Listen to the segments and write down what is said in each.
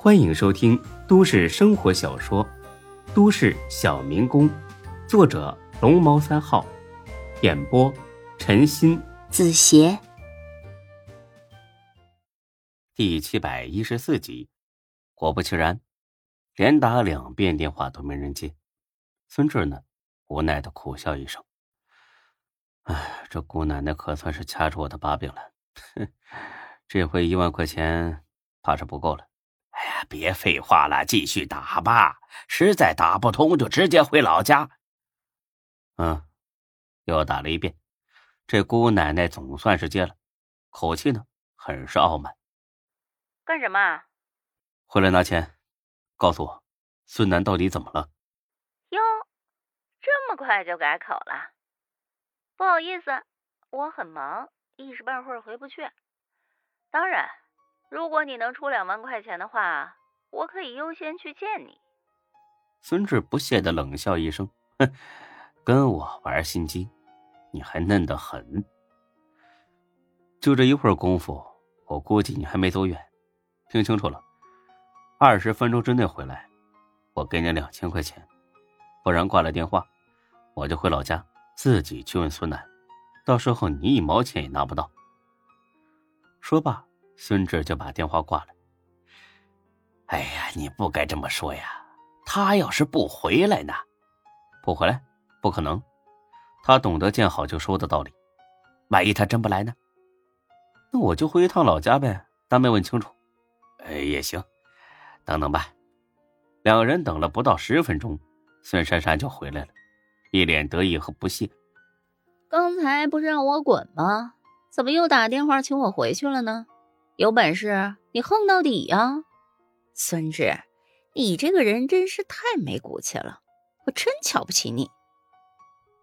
欢迎收听都市生活小说《都市小民工》，作者龙猫三号，演播陈鑫、子邪，第七百一十四集。果不其然，连打两遍电话都没人接。孙志呢，无奈的苦笑一声：“哎，这姑奶奶可算是掐住我的把柄了。哼，这回一万块钱怕是不够了。”别废话了，继续打吧。实在打不通，就直接回老家。嗯，又打了一遍，这姑奶奶总算是接了，口气呢很是傲慢。干什么？回来拿钱。告诉我，孙楠到底怎么了？哟，这么快就改口了？不好意思，我很忙，一时半会儿回不去。当然。如果你能出两万块钱的话，我可以优先去见你。孙志不屑的冷笑一声：“哼，跟我玩心机，你还嫩得很。就这一会儿功夫，我估计你还没走远。听清楚了，二十分钟之内回来，我给你两千块钱，不然挂了电话，我就回老家自己去问孙楠，到时候你一毛钱也拿不到。”说罢。孙志就把电话挂了。哎呀，你不该这么说呀！他要是不回来呢？不回来，不可能。他懂得见好就收的道理。万一他真不来呢？那我就回一趟老家呗。当没问清楚。哎，也行。等等吧。两人等了不到十分钟，孙珊珊就回来了，一脸得意和不屑。刚才不是让我滚吗？怎么又打电话请我回去了呢？有本事你横到底呀，孙志，你这个人真是太没骨气了，我真瞧不起你。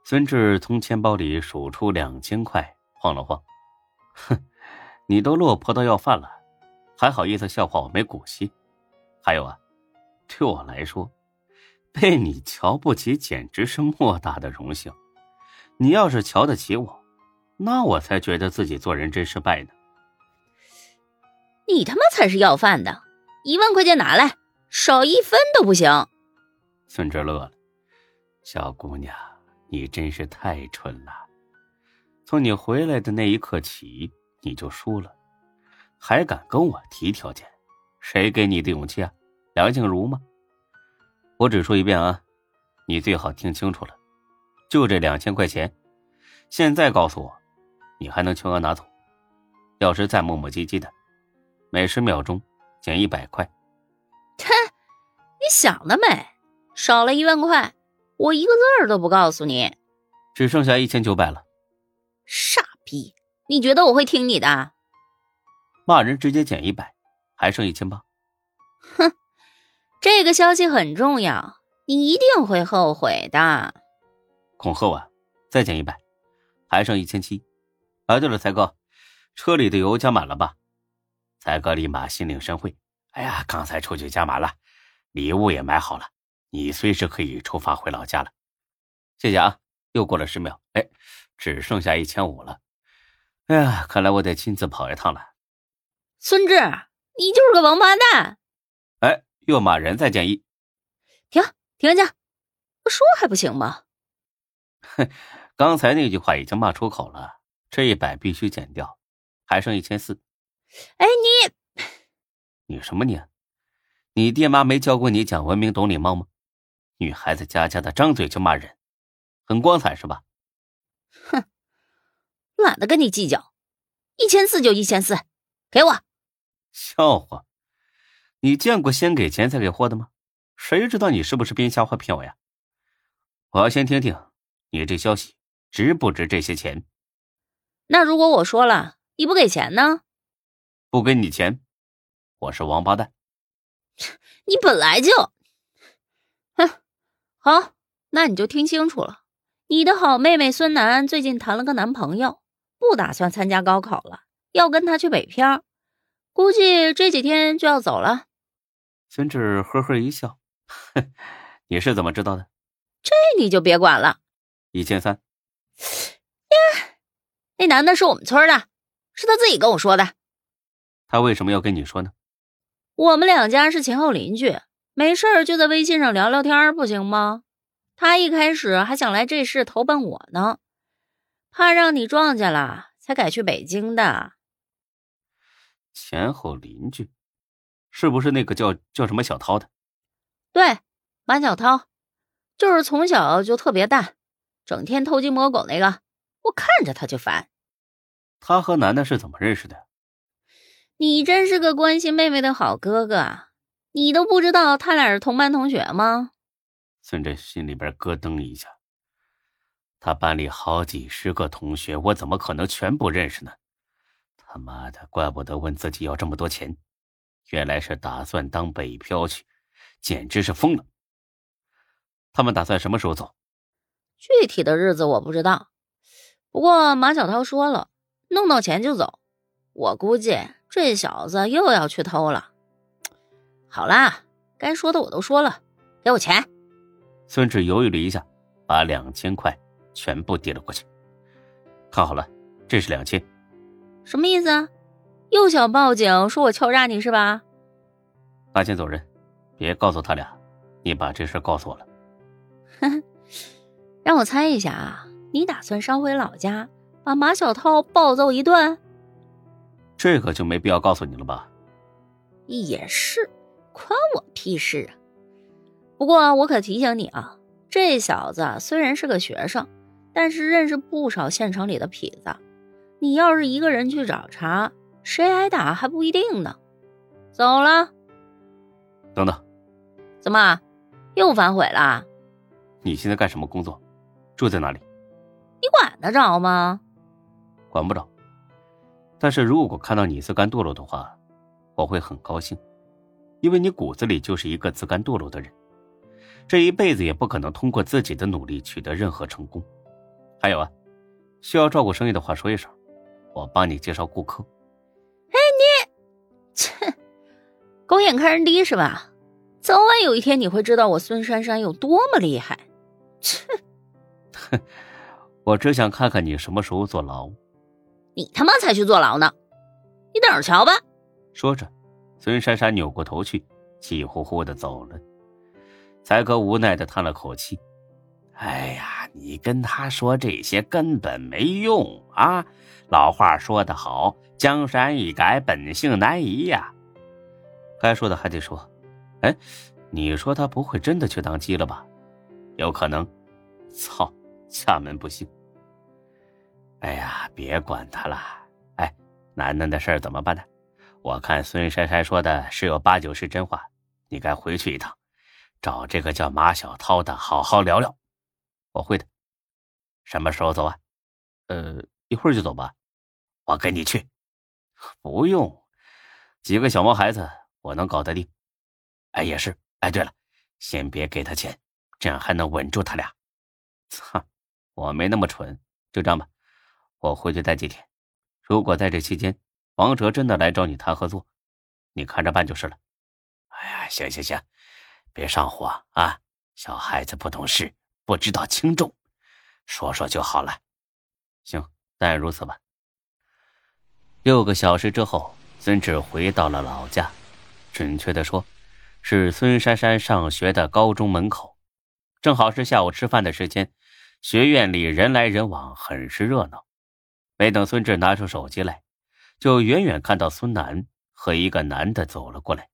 孙志从钱包里数出两千块，晃了晃，哼，你都落魄到要饭了，还好意思笑话我没骨气？还有啊，对我来说，被你瞧不起简直是莫大的荣幸。你要是瞧得起我，那我才觉得自己做人真失败呢。你他妈才是要饭的！一万块钱拿来，少一分都不行。孙志乐了，小姑娘，你真是太蠢了。从你回来的那一刻起，你就输了，还敢跟我提条件？谁给你的勇气啊？梁静茹吗？我只说一遍啊，你最好听清楚了，就这两千块钱，现在告诉我，你还能全额拿走？要是再磨磨唧唧的。每十秒钟减一百块，哼，你想得美！少了一万块，我一个字儿都不告诉你。只剩下一千九百了。傻逼！你觉得我会听你的？骂人直接减一百，还剩一千八。哼，这个消息很重要，你一定会后悔的。恐吓我，再减一百，还剩一千七。啊，对了，才哥，车里的油加满了吧？才哥立马心领神会，哎呀，刚才出去加满了，礼物也买好了，你随时可以出发回老家了。谢谢啊！又过了十秒，哎，只剩下一千五了。哎呀，看来我得亲自跑一趟了。孙志，你就是个王八蛋！哎，又骂人，再建议。停，停下！不说还不行吗？哼，刚才那句话已经骂出口了，这一百必须减掉，还剩一千四。哎，你，你什么你？你爹妈没教过你讲文明懂礼貌吗？女孩子家家的张嘴就骂人，很光彩是吧？哼，懒得跟你计较，一千四就一千四，给我。笑话，你见过先给钱再给货的吗？谁知道你是不是编瞎话骗我呀？我要先听听你这消息值不值这些钱。那如果我说了你不给钱呢？不给你钱，我是王八蛋。你本来就，哼，好，那你就听清楚了。你的好妹妹孙楠最近谈了个男朋友，不打算参加高考了，要跟他去北漂，估计这几天就要走了。孙志呵呵一笑，哼，你是怎么知道的？这你就别管了。一千三。呀，那男的是我们村的，是他自己跟我说的。他为什么要跟你说呢？我们两家是前后邻居，没事儿就在微信上聊聊天，不行吗？他一开始还想来这市投奔我呢，怕让你撞见了，才改去北京的。前后邻居，是不是那个叫叫什么小涛的？对，马小涛，就是从小就特别淡，整天偷鸡摸狗那个，我看着他就烦。他和楠楠是怎么认识的？你真是个关心妹妹的好哥哥，你都不知道他俩是同班同学吗？孙振心里边咯噔一下，他班里好几十个同学，我怎么可能全部认识呢？他妈的，怪不得问自己要这么多钱，原来是打算当北漂去，简直是疯了。他们打算什么时候走？具体的日子我不知道，不过马小涛说了，弄到钱就走。我估计这小子又要去偷了。好啦，该说的我都说了，给我钱。孙志犹豫了一下，把两千块全部递了过去。看好了，这是两千。什么意思啊？又想报警说我敲诈你是吧？拿钱走人，别告诉他俩，你把这事告诉我了。哼，让我猜一下啊，你打算捎回老家，把马小涛暴揍一顿？这个就没必要告诉你了吧？也是，关我屁事啊！不过我可提醒你啊，这小子虽然是个学生，但是认识不少县城里的痞子。你要是一个人去找茬，谁挨打还不一定呢。走了。等等，怎么又反悔了？你现在干什么工作？住在哪里？你管得着吗？管不着。但是如果看到你自甘堕落的话，我会很高兴，因为你骨子里就是一个自甘堕落的人，这一辈子也不可能通过自己的努力取得任何成功。还有啊，需要照顾生意的话说一声。我帮你介绍顾客。哎，你，切，狗眼看人低是吧？早晚有一天你会知道我孙珊珊有多么厉害。切，哼，我只想看看你什么时候坐牢。你他妈才去坐牢呢！你等着瞧吧。说着，孙珊珊扭过头去，气呼呼的走了。才哥无奈的叹了口气：“哎呀，你跟他说这些根本没用啊！”老话说得好，“江山易改，本性难移”呀。该说的还得说。哎，你说他不会真的去当鸡了吧？有可能。操，家门不幸。别管他了。哎，楠楠的事儿怎么办呢？我看孙珊珊说的十有八九是真话，你该回去一趟，找这个叫马小涛的好好聊聊。我会的。什么时候走啊？呃。一会儿就走吧，我跟你去。不用，几个小毛孩子我能搞得定。哎，也是。哎，对了，先别给他钱，这样还能稳住他俩。操，我没那么蠢。就这样吧，我回去待几天。如果在这期间王哲真的来找你谈合作，你看着办就是了。哎呀，行行行，别上火啊！小孩子不懂事，不知道轻重，说说就好了。行。但如此吧。六个小时之后，孙志回到了老家，准确的说，是孙珊珊上学的高中门口。正好是下午吃饭的时间，学院里人来人往，很是热闹。没等孙志拿出手机来，就远远看到孙楠和一个男的走了过来，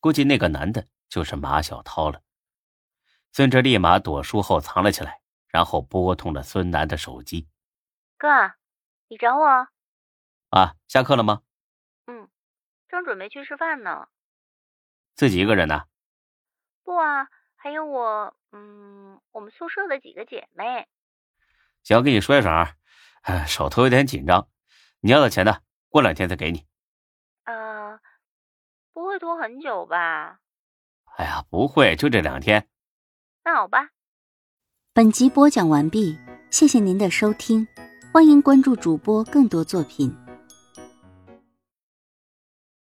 估计那个男的就是马小涛了。孙志立马躲书后藏了起来，然后拨通了孙楠的手机。哥，你找我？啊，下课了吗？嗯，正准备去吃饭呢。自己一个人呢？不啊，还有我，嗯，我们宿舍的几个姐妹。行，跟你说一声，手头有点紧张，你要的钱呢？过两天再给你。啊，不会拖很久吧？哎呀，不会，就这两天。那好吧。本集播讲完毕，谢谢您的收听。欢迎关注主播更多作品。